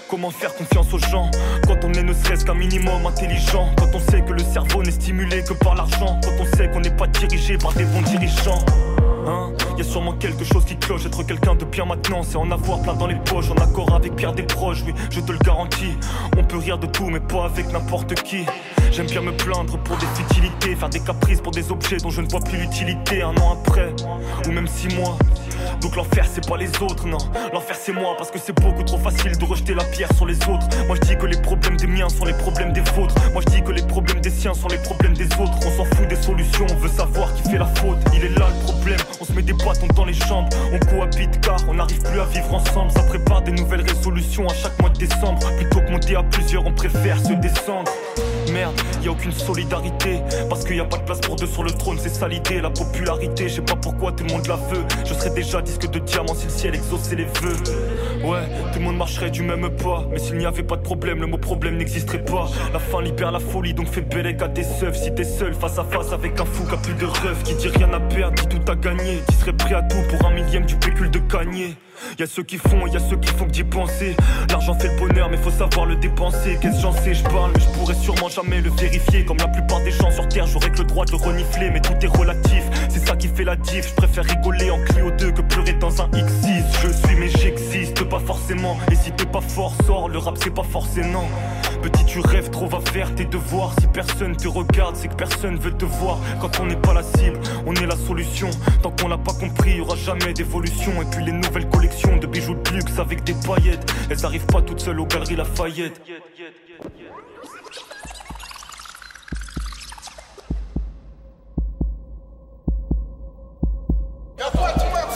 Comment faire confiance aux gens quand on est ne serait-ce qu'un minimum intelligent? Quand on sait que le cerveau n'est stimulé que par l'argent Quand on sait qu'on n'est pas dirigé par des bons dirigeants Hein? Y a sûrement quelque chose qui cloche, être quelqu'un de bien maintenant, c'est en avoir plein dans les poches, en accord avec Pierre des proches, oui, je te le garantis. On peut rire de tout, mais pas avec n'importe qui. J'aime bien me plaindre pour des futilités, faire des caprices pour des objets dont je ne vois plus l'utilité un an après, ou même six mois. Donc l'enfer c'est pas les autres, non. L'enfer c'est moi parce que c'est beaucoup trop facile de rejeter la pierre sur les autres. Moi je dis que les problèmes des miens sont les problèmes des vôtres. Moi je dis que les problèmes des siens sont les problèmes des autres. On s'en fout des solutions, on veut savoir qui fait la faute. Il est là le problème, on se met des bâtons dans les jambes. On cohabite car on n'arrive plus à vivre ensemble. Ça prépare des nouvelles résolutions à chaque mois de décembre. Plutôt que monter à plusieurs, on préfère se descendre. Merde, y a aucune solidarité. Parce qu'il y a pas de place pour deux sur le trône, c'est ça l'idée La popularité, je sais pas pourquoi tout le monde la veut. Je serais déjà disque de diamant si le ciel exauçait les vœux. Ouais, tout le monde marcherait du même pas. Mais s'il n'y avait pas de problème, le mot problème n'existerait pas. La fin libère la folie, donc fais belle à tes seufs Si t'es seul face à face avec un fou qui a plus de rêve Qui dit rien à perdre, dit tout à gagner. Qui serait prêt à tout pour un millième du pécule de gagner y a ceux qui font, y a ceux qui font que d'y penser. L'argent fait le bonheur, mais faut savoir le dépenser. Qu'est-ce que j'en sais, je parle, mais je pourrais sûrement jamais le vérifier. Comme la plupart des gens sur terre, j'aurais que le droit de le renifler, mais tout est relatif. C'est ça qui fait la diff. Je préfère rigoler en Clio 2 que pleurer dans un X6. Je suis, mais j'existe pas forcément. Et si t'es pas fort, sors. Le rap, c'est pas forcément. Petit, tu rêves trop, va faire tes devoirs. Si personne te regarde, c'est que personne veut te voir. Quand on n'est pas la cible, on est la solution. Tant qu'on l'a pas compris, y aura jamais d'évolution. Et puis les nouvelles collections de bijoux de luxe avec des paillettes, elles arrivent pas toutes seules aux galeries Lafayette. Quand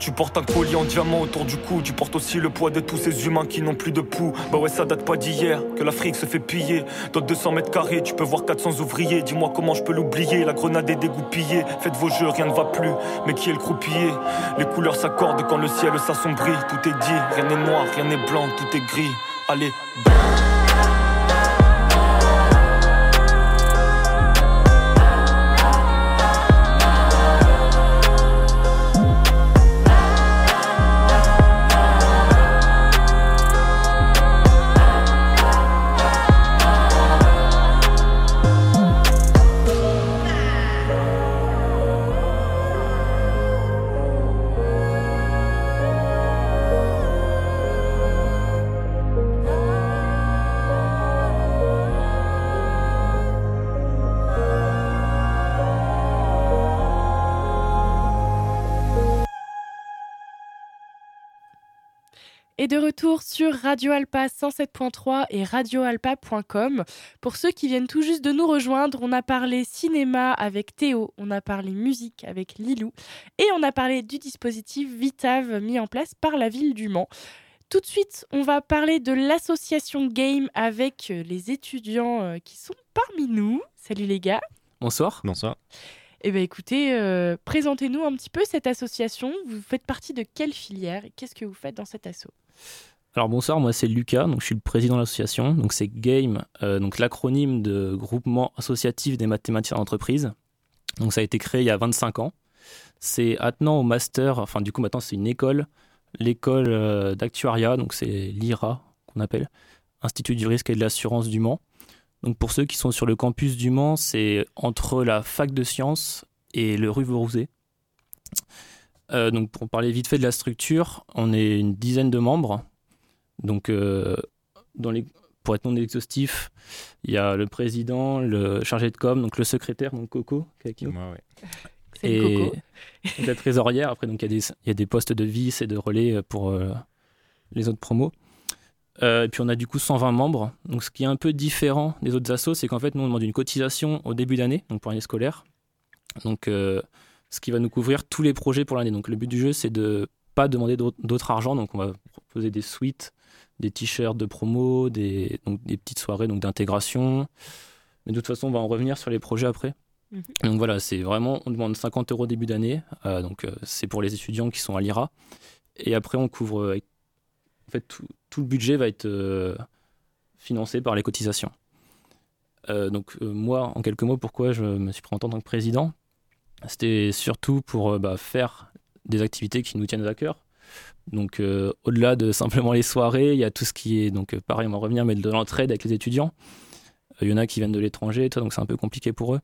tu portes un collier en diamant autour du cou, tu portes aussi le poids de tous ces humains qui n'ont plus de pouls. Bah ouais, ça date pas d'hier que l'Afrique se fait piller. Dans 200 mètres carrés, tu peux voir 400 ouvriers. Dis-moi comment je peux l'oublier. La grenade est dégoupillée. Faites vos jeux, rien ne va plus. Mais qui est le croupier? Les couleurs s'accordent quand le ciel s'assombrit. Tout est dit, rien n'est noir, rien n'est blanc, tout est gris. Allez, est retour sur Radio Alpa 107.3 et radioalpa.com. Pour ceux qui viennent tout juste de nous rejoindre, on a parlé cinéma avec Théo, on a parlé musique avec Lilou et on a parlé du dispositif Vitav mis en place par la ville du Mans. Tout de suite, on va parler de l'association Game avec euh, les étudiants euh, qui sont parmi nous. Salut les gars. Bonsoir. Bonsoir. Eh bien écoutez, euh, présentez-nous un petit peu cette association. Vous faites partie de quelle filière? Et qu'est-ce que vous faites dans cette asso? Alors bonsoir, moi c'est Lucas, donc je suis le président de l'association. Donc c'est GAME, euh, donc l'acronyme de Groupement Associatif des Mathématiciens d'entreprise. Donc ça a été créé il y a 25 ans. C'est attenant au master, enfin du coup maintenant c'est une école, l'école euh, d'actuariat, donc c'est l'IRA qu'on appelle, Institut du risque et de l'assurance du Mans. Donc pour ceux qui sont sur le campus du Mans, c'est entre la fac de sciences et le rue Vaurouzet. Euh, donc pour parler vite fait de la structure, on est une dizaine de membres. Donc euh, dans les, pour être non exhaustif, il y a le président, le chargé de com, donc le secrétaire, donc Coco. Moi, ouais. Et Coco. la trésorière. Après, donc il y, a des- il y a des postes de vis et de relais pour euh, les autres promos. Euh, et puis on a du coup 120 membres. Donc ce qui est un peu différent des autres assos, c'est qu'en fait nous on demande une cotisation au début d'année, donc pour l'année scolaire. Donc euh, ce qui va nous couvrir tous les projets pour l'année. Donc le but du jeu c'est de pas demander d'autre d'autre argent. Donc on va proposer des suites, des t-shirts de promo, des, donc des petites soirées donc d'intégration. Mais de toute façon on va en revenir sur les projets après. Mhm. Donc voilà, c'est vraiment, on demande 50 euros début d'année. Euh, donc euh, c'est pour les étudiants qui sont à l'IRA. Et après on couvre, euh, en fait tout, tout le budget va être financé par les cotisations. Donc moi, en quelques mots, pourquoi je me suis présenté en tant que président? C'était surtout pour bah, faire des activités qui nous tiennent à cœur. Donc euh, au-delà de simplement les soirées, il y a tout ce qui est, donc euh, pareil, on va revenir, mais de l'entraide avec les étudiants. Euh, Il y en a qui viennent de l'étranger, donc c'est un peu compliqué pour eux.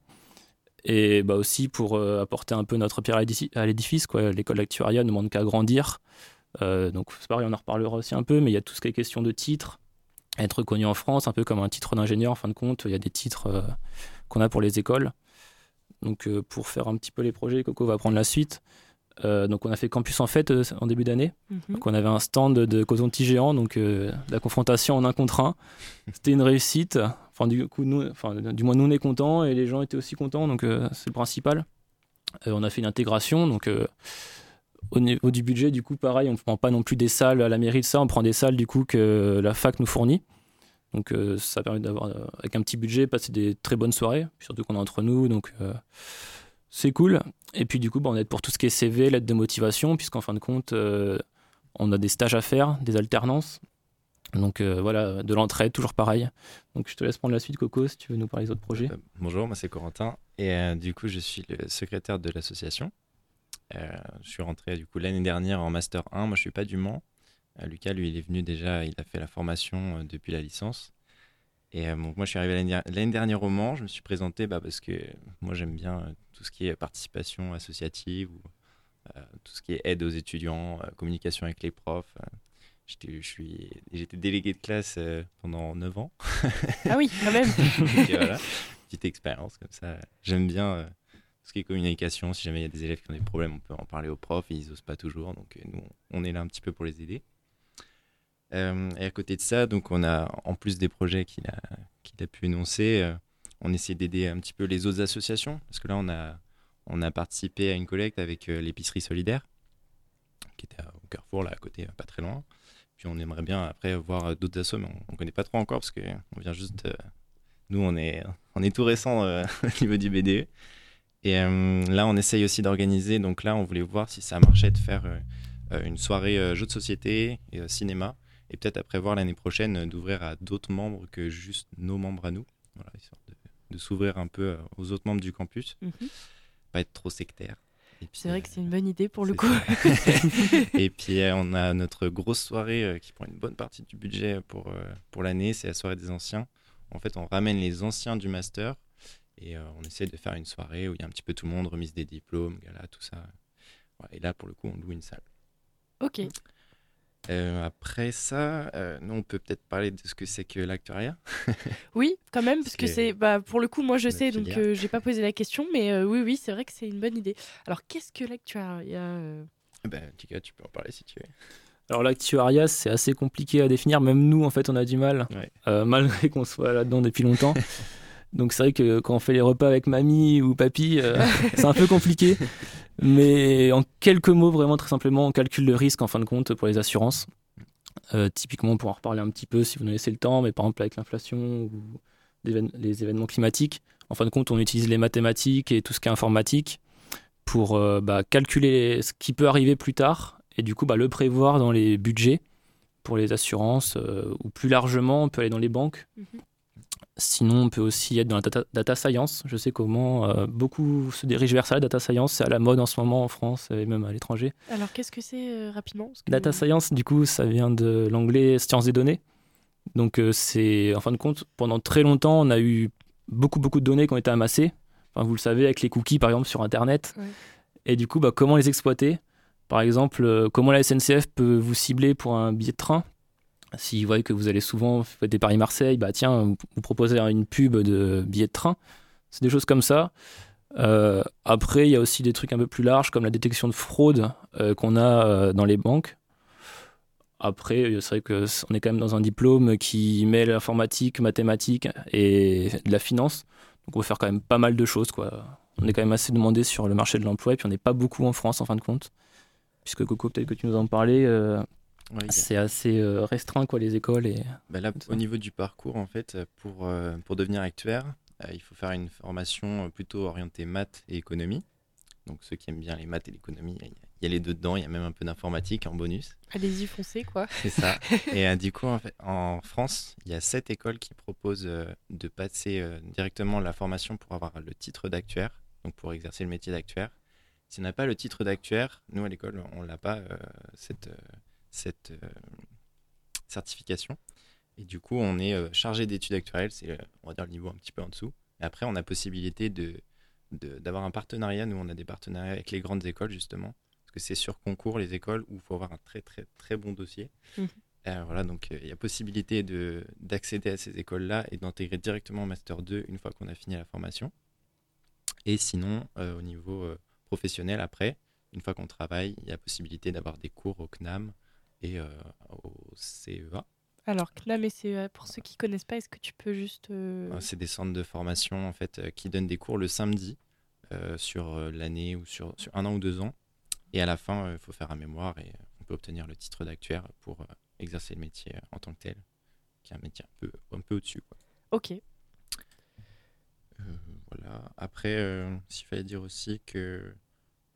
Et bah aussi pour apporter un peu notre pierre à l'édifi- à l'édifice. L'école d'actuariat ne demande qu'à grandir. Donc c'est pareil, on en reparlera aussi un peu, mais il y a tout ce qui est question de titres, être reconnu en France, un peu comme un titre d'ingénieur en fin de compte, il y a des titres qu'on a pour les écoles. Donc pour faire un petit peu les projets, Coco va prendre la suite. Euh, donc on a fait Campus en fête euh, en début d'année. Mhm. Donc on avait un stand de Cosonti géant, donc euh, la confrontation en un contre un. C'était une réussite. Enfin du coup, nous, enfin, du moins nous on est contents et les gens étaient aussi contents, donc euh, c'est le principal. Euh, on a fait une intégration, donc euh, au niveau du budget, du coup, pareil, on ne prend pas non plus des salles à la mairie de ça, on prend des salles du coup que la fac nous fournit. Donc euh, ça permet d'avoir, euh, avec un petit budget, passer des très bonnes soirées, surtout qu'on est entre nous, donc euh, c'est cool. Et puis du coup, bah, on aide pour tout ce qui est CV, l'aide de motivation, puisqu'en fin de compte, euh, on a des stages à faire, des alternances. Donc euh, voilà, de l'entraide, toujours pareil. Donc je te laisse prendre la suite, Coco, si tu veux nous parler des autres projets. Euh, bonjour, moi c'est Corentin et du coup je suis le secrétaire de l'association. Je suis rentré du coup l'année dernière en master 1. Moi je suis pas du Mans. Lucas lui il est venu déjà, il a fait la formation depuis la licence. Et euh, donc moi je suis arrivé l'année der- l'année dernière au Mans. Je me suis présenté bah, parce que moi j'aime bien euh, tout ce qui est participation associative ou euh, tout ce qui est aide aux étudiants, communication avec les profs. J'étais, je suis, j'étais délégué de classe pendant 9 ans. Ah oui, quand même. Donc, voilà, petite expérience comme ça. J'aime bien tout ce qui est communication. Si jamais il y a des élèves qui ont des problèmes, on peut en parler aux profs ils osent pas toujours. Donc nous, on est là un petit peu pour les aider. Euh, et à côté de ça, donc on a en plus des projets qu'il a, qu'il a pu énoncer, euh, on essaie d'aider un petit peu les autres associations parce que là on a, on a participé à une collecte avec euh, l'épicerie solidaire qui était au Carrefour là à côté, pas très loin. Puis on aimerait bien après voir d'autres assos, mais on, on connaît pas trop encore parce que on vient juste. nous, on est, on est tout récent au niveau du BDE. Et là, on essaye aussi d'organiser. Donc là, on voulait voir si ça marchait de faire une soirée jeux de société et cinéma. Et peut-être après voir l'année prochaine euh, d'ouvrir à d'autres membres que juste nos membres à nous. Voilà, histoire de, de s'ouvrir un peu euh, aux autres membres du campus. Mhm. Pas être trop sectaire. Et puis, C'est vrai euh, que c'est une bonne idée pour le coup. et puis euh, on a notre grosse soirée euh, qui prend une bonne partie du budget pour, euh, pour l'année, c'est la soirée des anciens. En fait, on ramène les anciens du master et euh, on essaie de faire une soirée où il y a un petit peu tout le monde, remise des diplômes, gala, tout ça. Et là, pour le coup, on loue une salle. ok. Euh, après ça, euh, nous, on peut peut-être parler de ce que c'est que l'actuariat. Oui, quand même, parce que que c'est. Bah, pour le coup, moi je sais, donc euh, j'ai pas posé la question, mais euh, oui, oui, c'est vrai que c'est une bonne idée. Alors, qu'est-ce que l'actuariat euh, Ben, Tika, tu peux en parler si tu veux. Alors l'actuariat, c'est assez compliqué à définir. Même nous, en fait, on a du mal, Ouais. euh, malgré qu'on soit là-dedans depuis longtemps. Donc c'est vrai que quand on fait les repas avec mamie ou papy, euh, c'est un peu compliqué. Mais en quelques mots, vraiment très simplement, on calcule le risque en fin de compte pour les assurances. Euh, typiquement, on pourra en reparler un petit peu si vous nous laissez le temps, mais par exemple avec l'inflation ou les événements climatiques, en fin de compte, on utilise les mathématiques et tout ce qui est informatique pour euh, bah, calculer ce qui peut arriver plus tard et du coup bah, le prévoir dans les budgets pour les assurances euh, ou plus largement, on peut aller dans les banques. Mhm. Sinon, on peut aussi être dans la data, data science. Je sais comment euh, beaucoup se dirigent vers ça. La data science, c'est à la mode en ce moment en France et même à l'étranger. Alors, qu'est-ce que c'est euh, rapidement? Que- Data science, du coup, ça vient de l'anglais sciences des données. Donc, euh, c'est, en fin de compte, pendant très longtemps, on a eu beaucoup, beaucoup de données qui ont été amassées. Enfin, vous le savez, avec les cookies, par exemple, sur Internet. Ouais. Et du coup, bah, comment les exploiter? Par exemple, comment la SNCF peut vous cibler pour un billet de train? S'ils voient que vous allez souvent faire des Paris-Marseille, bah tiens, vous proposez une pub de billet de train. C'est des choses comme ça. Euh, après, il y a aussi des trucs un peu plus larges comme la détection de fraude euh, qu'on a euh, dans les banques. Après, c'est vrai que c- on est quand même dans un diplôme qui mêle l'informatique, mathématiques et de la finance. Donc on peut faire quand même pas mal de choses. Quoi. On est quand même assez demandé sur le marché de l'emploi et puis on n'est pas beaucoup en France en fin de compte. Puisque Coco, peut-être que tu nous en parlais, Ouais, a- c'est assez euh, restreint quoi, les écoles. Et... Bah là, au niveau du parcours, en fait, pour, euh, pour devenir actuaire, euh, il faut faire une formation plutôt orientée maths et économie. Donc ceux qui aiment bien les maths et l'économie, il y a- les deux dedans, il y a même un peu d'informatique en bonus. Allez-y, foncez, quoi. C'est ça. et euh, du coup, en, fait, en France, il y a sept écoles qui proposent euh, de passer euh, directement la formation pour avoir le titre d'actuaire, donc pour exercer le métier d'actuaire. Si on n'a pas le titre d'actuaire, nous à l'école, on n'a pas euh, cette, euh, cette euh, certification. Et du coup, on est euh, chargé d'études actuarielles, c'est euh, on va dire le niveau un petit peu en dessous. Et après, on a possibilité de d'avoir un partenariat. Nous, on a des partenariats avec les grandes écoles justement, parce que c'est sur concours les écoles où il faut avoir un très très très bon dossier. Euh, voilà, donc euh, il y a possibilité de d'accéder à ces écoles-là et d'intégrer directement en master 2 une fois qu'on a fini la formation. Et sinon, euh, au niveau professionnel, après, une fois qu'on travaille, il y a possibilité d'avoir des cours au CNAM et euh, au CEA. Alors, CNAM et CEA, pour ceux qui connaissent pas, est-ce que tu peux juste. euh, Euh, C'est des centres de formation en fait euh, qui donnent des cours le samedi sur l'année ou sur, sur un an ou deux ans. Et à la fin, il faut faire un mémoire et on peut obtenir le titre d'actuaire pour exercer le métier en tant que tel, qui est un métier un peu, un peu au-dessus. Ok. Euh, voilà. Après, euh, s'il fallait dire aussi que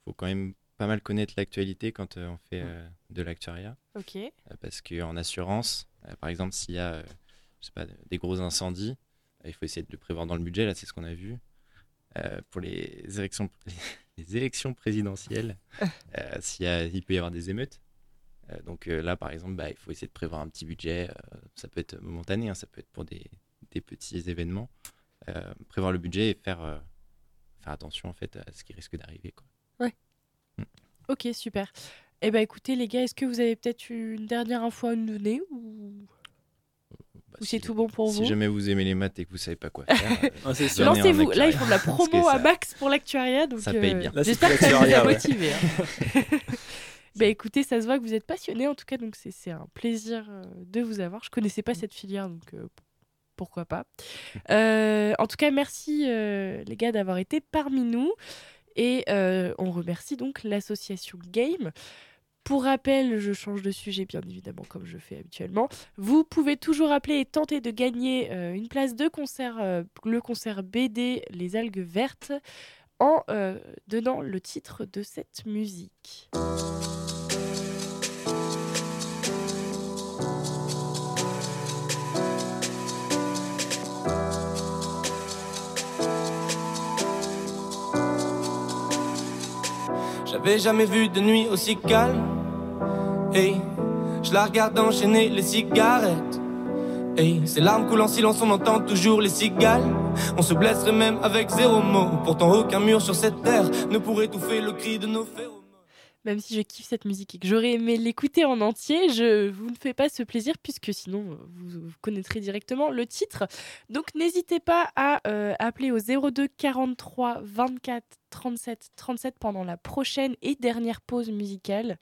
faut quand même pas mal connaître l'actualité quand euh, on fait euh, de l'actuariat. Ok. Euh, parce qu'en assurance, par exemple, s'il y a je sais pas, des gros incendies, il faut essayer de le prévoir dans le budget. Là, c'est ce qu'on a vu. Pour les élections, les élections présidentielles, s'il il peut y avoir des émeutes. Donc euh, là, par exemple, bah, il faut essayer de prévoir un petit budget. euh, ça peut être momentané, hein, ça peut être pour des, des petits événements. Euh, prévoir le budget et faire, faire attention en fait à ce qui risque d'arriver. quoi. Ok, super. Eh ben écoutez, les gars, est-ce que vous avez peut-être une dernière info à nous donner ou, Bah, ou si- c'est tout bon pour Si vous jamais vous aimez les maths et que vous savez pas quoi faire, euh, Lancez-vous. Là, ils font de la promo à max pour l'actuariat. Donc, ça paye bien. Là, c'est J'espère que ça vous a motivé. hein. bah écoutez, ça se voit que vous êtes passionné en tout cas, donc c'est c'est un plaisir euh, de vous avoir. Je connaissais pas cette filière, donc euh, pourquoi pas. Euh, en tout cas, merci euh, les gars d'avoir été parmi nous. Et euh, on remercie donc l'association Game. Pour rappel, je change de sujet bien évidemment comme je fais habituellement. Vous pouvez toujours appeler et tenter de gagner euh, une place de concert, euh, le concert BD Les algues vertes, en donnant le titre de cette musique. J'avais jamais vu de nuit aussi calme. Hey, je la regarde enchaîner les cigarettes. Hey, ces larmes coulent en silence, on entend toujours les cigales. On se blesserait même avec zéro mot. Pourtant, aucun mur sur cette terre ne pourrait étouffer le cri de nos phéromones. Même si je kiffe cette musique et que j'aurais aimé l'écouter en entier, je vous ne fais pas ce plaisir puisque sinon vous, vous connaîtrez directement le titre. Donc n'hésitez pas à euh, appeler au 02 43 24 37 37 pendant la prochaine et dernière pause musicale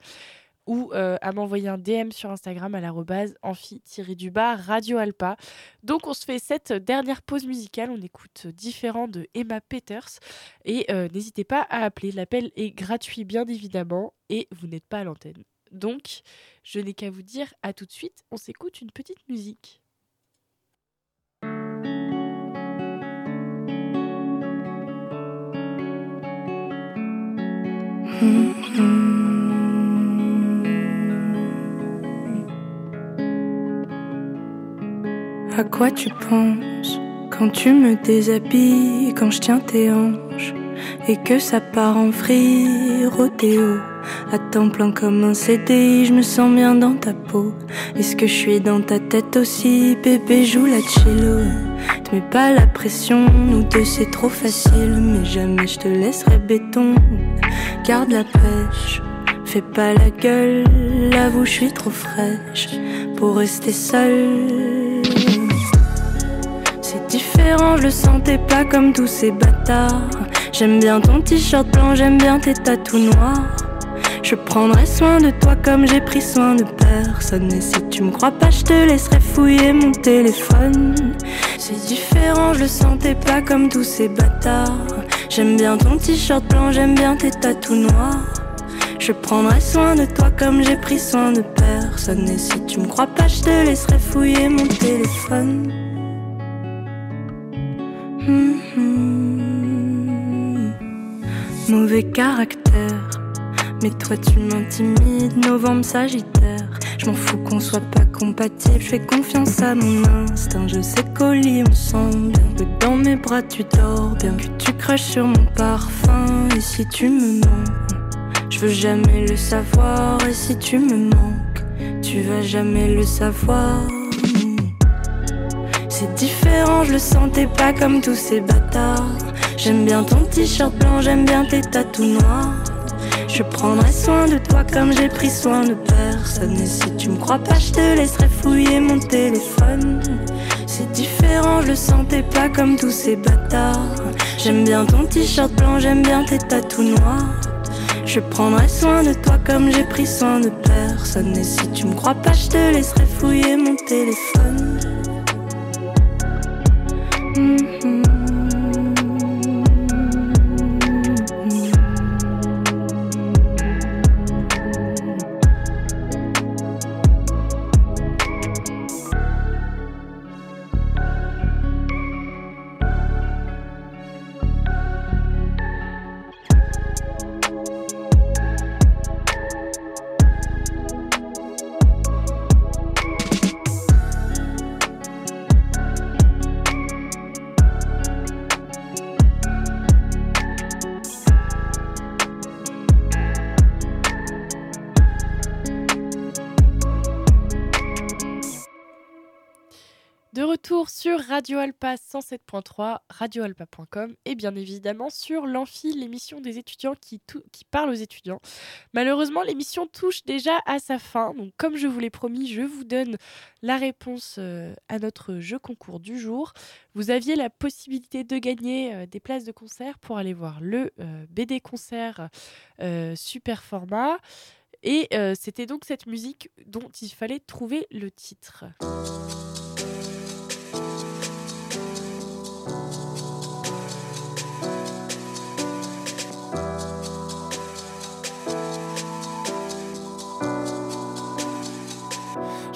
ou euh, à m'envoyer un DM sur Instagram à l'arrobase amphi-du-bas Radio Alpa. Donc on se fait cette dernière pause musicale, on écoute Différent de Emma Peters et euh, n'hésitez pas à appeler, l'appel est gratuit bien évidemment et vous n'êtes pas à l'antenne. Donc je n'ai qu'à vous dire à tout de suite, on s'écoute une petite musique. À quoi tu penses quand tu me déshabilles, quand je tiens tes hanches? Et que ça part en free rodéo à temps plein comme un CDI, je me sens bien dans ta peau. Est-ce que je suis dans ta tête aussi, bébé? Joue la cello Te mets pas la pression, nous deux c'est trop facile, mais jamais je te laisserai béton. Garde la pêche, fais pas la gueule, avoue je suis trop fraîche pour rester seule. C'est différent, je le sentais pas comme tous ces bâtards. J'aime bien ton t-shirt blanc, j'aime bien tes tatous noirs. Je prendrai soin de toi comme j'ai pris soin de personne. Et si tu me crois pas, je te laisserai fouiller mon téléphone. C'est différent, je le sentais pas comme tous ces bâtards. J'aime bien ton t-shirt blanc, j'aime bien tes tatous noirs. Je prendrai soin de toi comme j'ai pris soin de personne. Et si tu me crois pas, je te laisserai fouiller mon téléphone. Hum. Mauvais caractère. Mais toi tu m'intimides, novembre sagittaire. Je m'en fous qu'on soit pas compatible, je fais confiance à mon instinct. Je sais qu'au lit on sent bien que dans mes bras tu dors bien, que tu craches sur mon parfum. Et si tu me mens, je veux jamais le savoir. Et si tu me manques, tu vas jamais le savoir. C'est différent, je le sentais pas comme tous ces bâtards. J'aime bien ton t-shirt blanc, j'aime bien tes tatous noirs. Je prendrai soin de toi comme j'ai pris soin de personne. Et si tu me crois pas, je te laisserai fouiller mon téléphone. C'est différent, je le sentais pas comme tous ces bâtards. J'aime bien ton t-shirt blanc, j'aime bien tes tatous noirs. Je prendrai soin de toi comme j'ai pris soin de personne. Et si tu me crois pas, je te laisserai fouiller mon téléphone. Radio Alpa 107.3, radioalpa.com et bien évidemment sur l'Amphi, l'émission des étudiants qui, qui parle aux étudiants. Malheureusement, l'émission touche déjà à sa fin. Donc, comme je vous l'ai promis, je vous donne la réponse euh, à notre jeu concours du jour. Vous aviez la possibilité de gagner euh, des places de concert pour aller voir le euh, BD concert super format. Et c'était donc cette musique dont il fallait trouver le titre.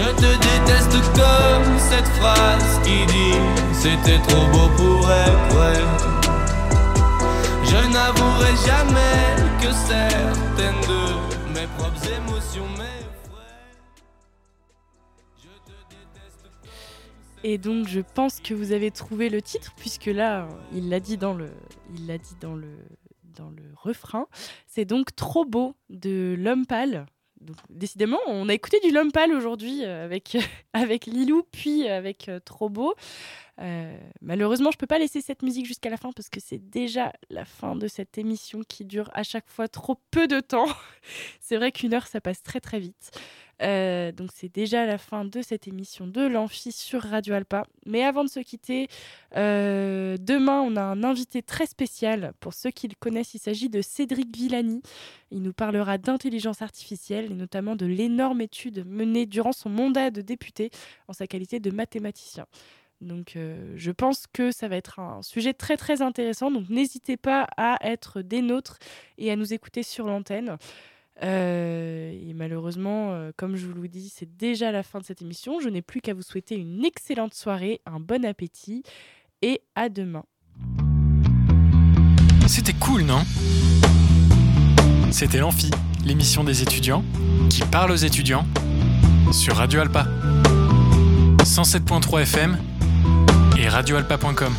Je te déteste comme cette phrase qui dit C'était trop beau pour être vrai. Je n'avouerai jamais que certaines de mes propres émotions Et donc je pense que vous avez trouvé le titre puisque là il l'a dit dans le il l'a dit dans le dans le refrain. C'est donc trop beau de l'homme pâle décidément, on a écouté du Lompal aujourd'hui euh, avec, avec Lilou, puis avec euh, Trobo. Euh, malheureusement, je peux pas laisser cette musique jusqu'à la fin parce que c'est déjà la fin de cette émission qui dure à chaque fois trop peu de temps. c'est vrai qu'une heure, ça passe très très vite. Euh, donc c'est déjà la fin de cette émission de l'Amphi sur Radio Alpa. Mais avant de se quitter, euh, demain on a un invité très spécial. Pour ceux qui le connaissent, il s'agit de Cédric Villani. Il nous parlera d'intelligence artificielle et notamment de l'énorme étude menée durant son mandat de député en sa qualité de mathématicien. Donc euh, je pense que ça va être un sujet très très intéressant. Donc n'hésitez pas à être des nôtres et à nous écouter sur l'antenne. Euh, et malheureusement, euh, comme je vous le dis, c'est déjà la fin de cette émission. Je n'ai plus qu'à vous souhaiter une excellente soirée, un bon appétit et à demain. C'était cool, non? C'était l'Amphi, l'émission des étudiants qui parle aux étudiants sur Radio Alpa. 107.3 FM et radioalpa.com.